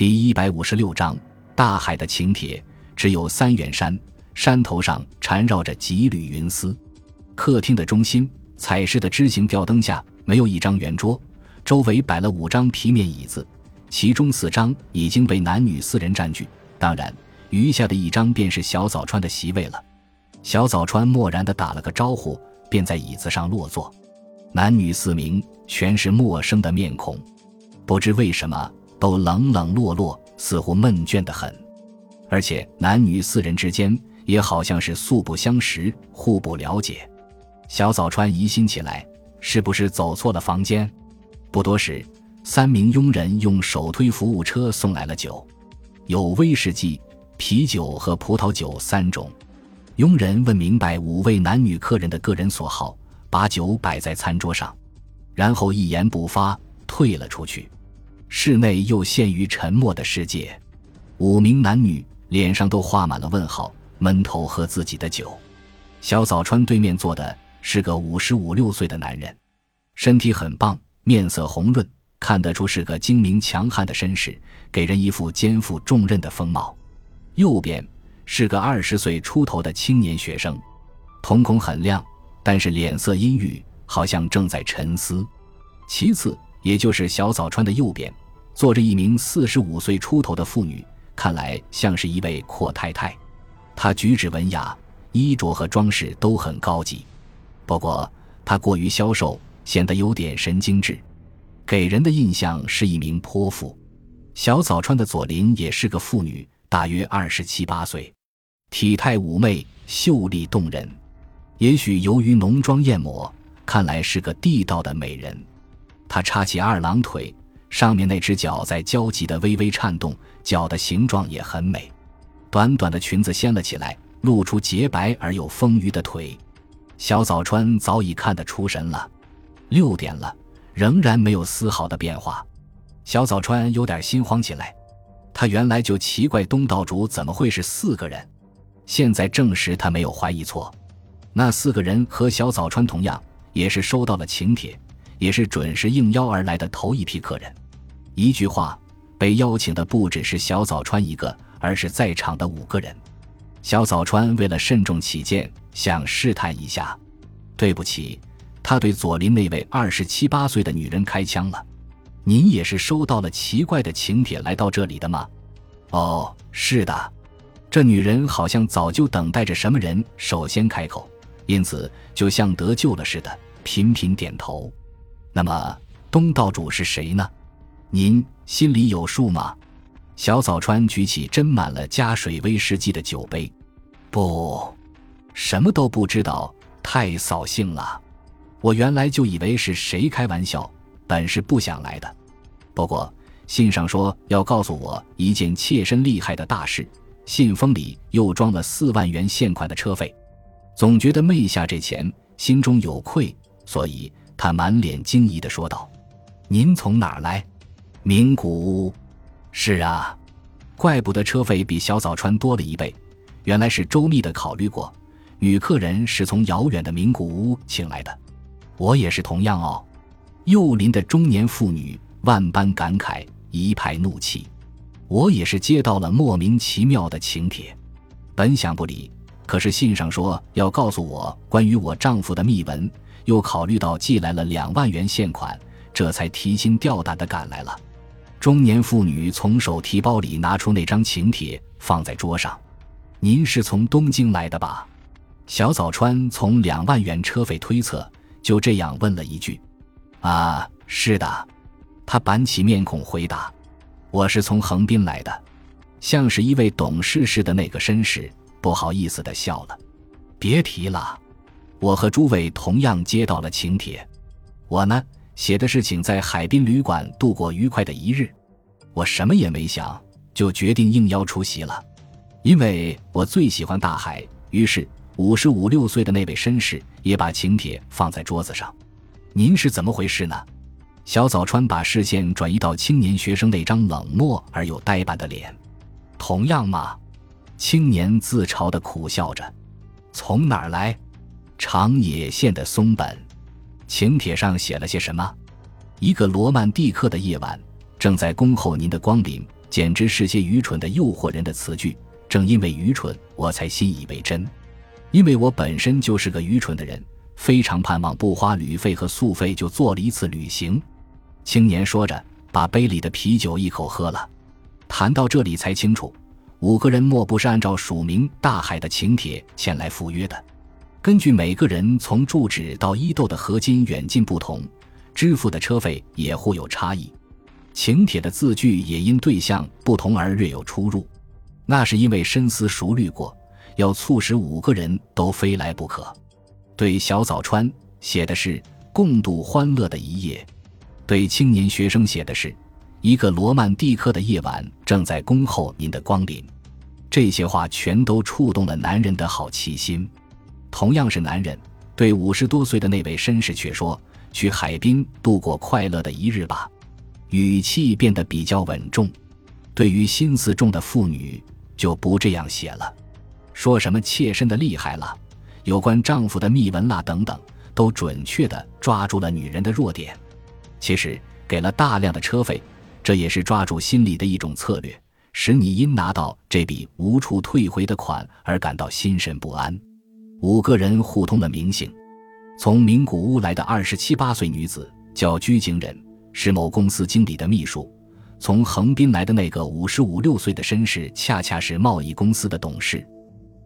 第一百五十六章：大海的请帖。只有三元山，山头上缠绕着几缕云丝。客厅的中心，彩饰的枝形吊灯下，没有一张圆桌，周围摆了五张皮面椅子，其中四张已经被男女四人占据。当然，余下的一张便是小早川的席位了。小早川漠然地打了个招呼，便在椅子上落座。男女四名，全是陌生的面孔，不知为什么。都冷冷落落，似乎闷倦得很，而且男女四人之间也好像是素不相识，互不了解。小早川疑心起来，是不是走错了房间？不多时，三名佣人用手推服务车送来了酒，有威士忌、啤酒和葡萄酒三种。佣人问明白五位男女客人的个人所好，把酒摆在餐桌上，然后一言不发退了出去。室内又陷于沉默的世界，五名男女脸上都画满了问号，闷头喝自己的酒。小早川对面坐的是个五十五六岁的男人，身体很棒，面色红润，看得出是个精明强悍的绅士，给人一副肩负重任的风貌。右边是个二十岁出头的青年学生，瞳孔很亮，但是脸色阴郁，好像正在沉思。其次，也就是小早川的右边。坐着一名四十五岁出头的妇女，看来像是一位阔太太。她举止文雅，衣着和装饰都很高级。不过她过于消瘦，显得有点神经质，给人的印象是一名泼妇。小早川的左邻也是个妇女，大约二十七八岁，体态妩媚，秀丽动人。也许由于浓妆艳抹，看来是个地道的美人。他叉起二郎腿。上面那只脚在焦急的微微颤动，脚的形状也很美。短短的裙子掀了起来，露出洁白而又丰腴的腿。小早川早已看得出神了。六点了，仍然没有丝毫的变化。小早川有点心慌起来。他原来就奇怪东道主怎么会是四个人，现在证实他没有怀疑错。那四个人和小早川同样，也是收到了请帖。也是准时应邀而来的头一批客人。一句话，被邀请的不只是小早川一个，而是在场的五个人。小早川为了慎重起见，想试探一下。对不起，他对左邻那位二十七八岁的女人开枪了。您也是收到了奇怪的请帖来到这里的吗？哦，是的。这女人好像早就等待着什么人首先开口，因此就像得救了似的，频频点头。那么东道主是谁呢？您心里有数吗？小早川举起斟满了加水威士忌的酒杯，不，什么都不知道，太扫兴了。我原来就以为是谁开玩笑，本是不想来的。不过信上说要告诉我一件切身利害的大事，信封里又装了四万元现款的车费，总觉得昧下这钱，心中有愧，所以。他满脸惊疑地说道：“您从哪儿来？名古屋。是啊，怪不得车费比小早川多了一倍，原来是周密的考虑过。女客人是从遥远的名古屋请来的，我也是同样哦。”右邻的中年妇女万般感慨，一派怒气。我也是接到了莫名其妙的请帖，本想不理，可是信上说要告诉我关于我丈夫的秘闻。又考虑到寄来了两万元现款，这才提心吊胆地赶来了。中年妇女从手提包里拿出那张请帖，放在桌上。您是从东京来的吧？小早川从两万元车费推测，就这样问了一句：“啊，是的。”他板起面孔回答：“我是从横滨来的。”像是一位懂事似的那个绅士，不好意思地笑了：“别提了。”我和诸位同样接到了请帖，我呢写的是请在海滨旅馆度过愉快的一日，我什么也没想就决定应邀出席了，因为我最喜欢大海。于是五十五六岁的那位绅士也把请帖放在桌子上。您是怎么回事呢？小早川把视线转移到青年学生那张冷漠而又呆板的脸。同样吗？青年自嘲的苦笑着。从哪儿来？长野县的松本，请帖上写了些什么？一个罗曼蒂克的夜晚正在恭候您的光临，简直是些愚蠢的诱惑人的词句。正因为愚蠢，我才信以为真。因为我本身就是个愚蠢的人，非常盼望不花旅费和宿费就做了一次旅行。青年说着，把杯里的啤酒一口喝了。谈到这里，才清楚，五个人莫不是按照署名大海的请帖前来赴约的。根据每个人从住址到伊豆的河津远近不同，支付的车费也互有差异。请帖的字句也因对象不同而略有出入。那是因为深思熟虑过，要促使五个人都非来不可。对小早川写的是共度欢乐的一夜，对青年学生写的是一个罗曼蒂克的夜晚正在恭候您的光临。这些话全都触动了男人的好奇心。同样是男人，对五十多岁的那位绅士却说：“去海滨度过快乐的一日吧。”语气变得比较稳重。对于心思重的妇女，就不这样写了。说什么妾身的厉害了，有关丈夫的秘闻啦等等，都准确的抓住了女人的弱点。其实给了大量的车费，这也是抓住心理的一种策略，使你因拿到这笔无处退回的款而感到心神不安。五个人互通了名姓，从名古屋来的二十七八岁女子叫居井忍，是某公司经理的秘书；从横滨来的那个五十五六岁的绅士，恰恰是贸易公司的董事，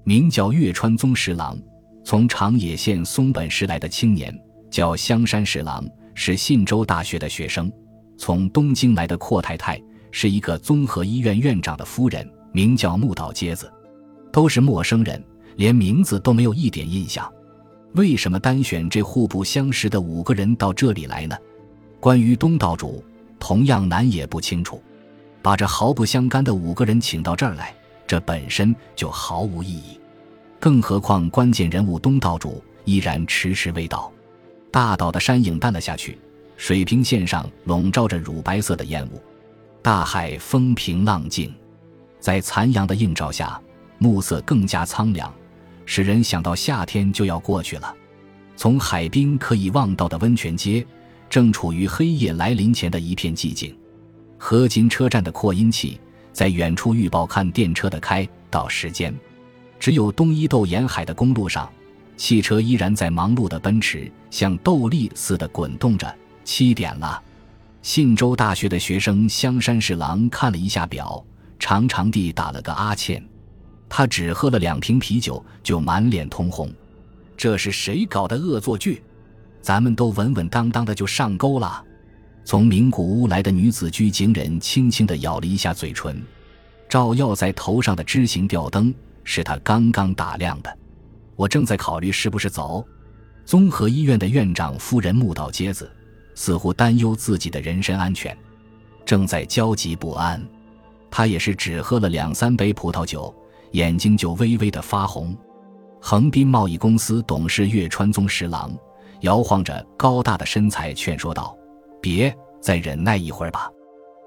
名叫月川宗十郎；从长野县松本市来的青年叫香山十郎，是信州大学的学生；从东京来的阔太太是一个综合医院院长的夫人，名叫木岛接子，都是陌生人。连名字都没有一点印象，为什么单选这互不相识的五个人到这里来呢？关于东道主，同样难也不清楚。把这毫不相干的五个人请到这儿来，这本身就毫无意义。更何况关键人物东道主依然迟迟未到。大岛的山影淡了下去，水平线上笼罩着乳白色的烟雾，大海风平浪静，在残阳的映照下，暮色更加苍凉。使人想到夏天就要过去了。从海滨可以望到的温泉街，正处于黑夜来临前的一片寂静。河津车站的扩音器在远处预报看电车的开到时间。只有东伊豆沿海的公路上，汽车依然在忙碌的奔驰，像斗笠似的滚动着。七点了。信州大学的学生香山侍郎看了一下表，长长地打了个阿欠。他只喝了两瓶啤酒，就满脸通红。这是谁搞的恶作剧？咱们都稳稳当当的就上钩了。从名古屋来的女子居井忍轻轻地咬了一下嘴唇。照耀在头上的枝形吊灯是他刚刚打亮的。我正在考虑是不是走。综合医院的院长夫人木岛接子似乎担忧自己的人身安全，正在焦急不安。他也是只喝了两三杯葡萄酒。眼睛就微微的发红，横滨贸易公司董事月川宗十郎摇晃着高大的身材劝说道：“别再忍耐一会儿吧，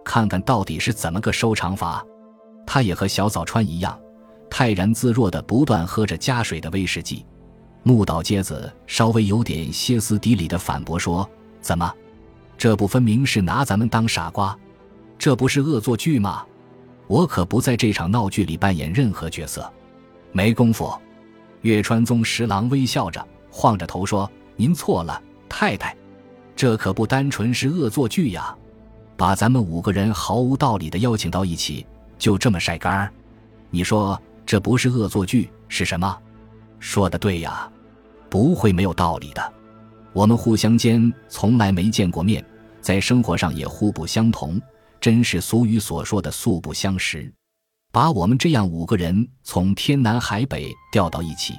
看看到底是怎么个收场法。”他也和小早川一样，泰然自若的不断喝着加水的威士忌。木岛接子稍微有点歇斯底里的反驳说：“怎么，这不分明是拿咱们当傻瓜？这不是恶作剧吗？”我可不在这场闹剧里扮演任何角色，没工夫。月川宗十郎微笑着，晃着头说：“您错了，太太，这可不单纯是恶作剧呀！把咱们五个人毫无道理的邀请到一起，就这么晒干儿？你说这不是恶作剧是什么？说的对呀，不会没有道理的。我们互相间从来没见过面，在生活上也互不相同。”真是俗语所说的素不相识，把我们这样五个人从天南海北调到一起，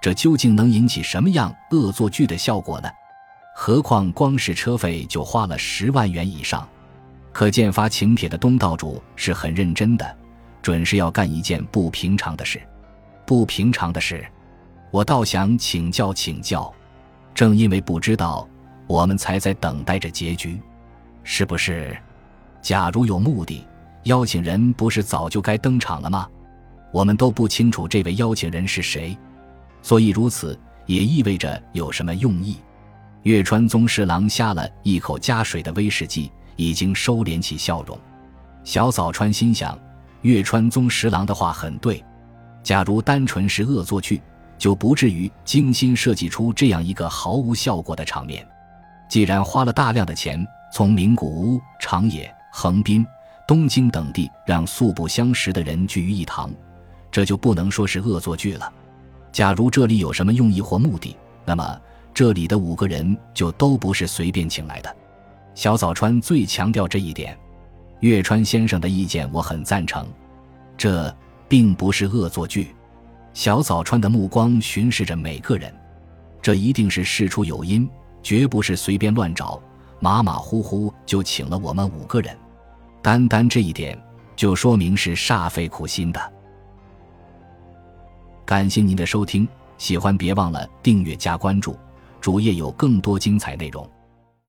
这究竟能引起什么样恶作剧的效果呢？何况光是车费就花了十万元以上，可见发请帖的东道主是很认真的，准是要干一件不平常的事。不平常的事，我倒想请教请教。正因为不知道，我们才在等待着结局，是不是？假如有目的，邀请人不是早就该登场了吗？我们都不清楚这位邀请人是谁，所以如此也意味着有什么用意。月川宗十郎呷了一口加水的威士忌，已经收敛起笑容。小早川心想，月川宗十郎的话很对。假如单纯是恶作剧，就不至于精心设计出这样一个毫无效果的场面。既然花了大量的钱，从名古屋、长野、横滨、东京等地让素不相识的人聚于一堂，这就不能说是恶作剧了。假如这里有什么用意或目的，那么这里的五个人就都不是随便请来的。小早川最强调这一点。月川先生的意见我很赞成，这并不是恶作剧。小早川的目光巡视着每个人，这一定是事出有因，绝不是随便乱找，马马虎虎就请了我们五个人。单单这一点，就说明是煞费苦心的。感谢您的收听，喜欢别忘了订阅加关注，主页有更多精彩内容。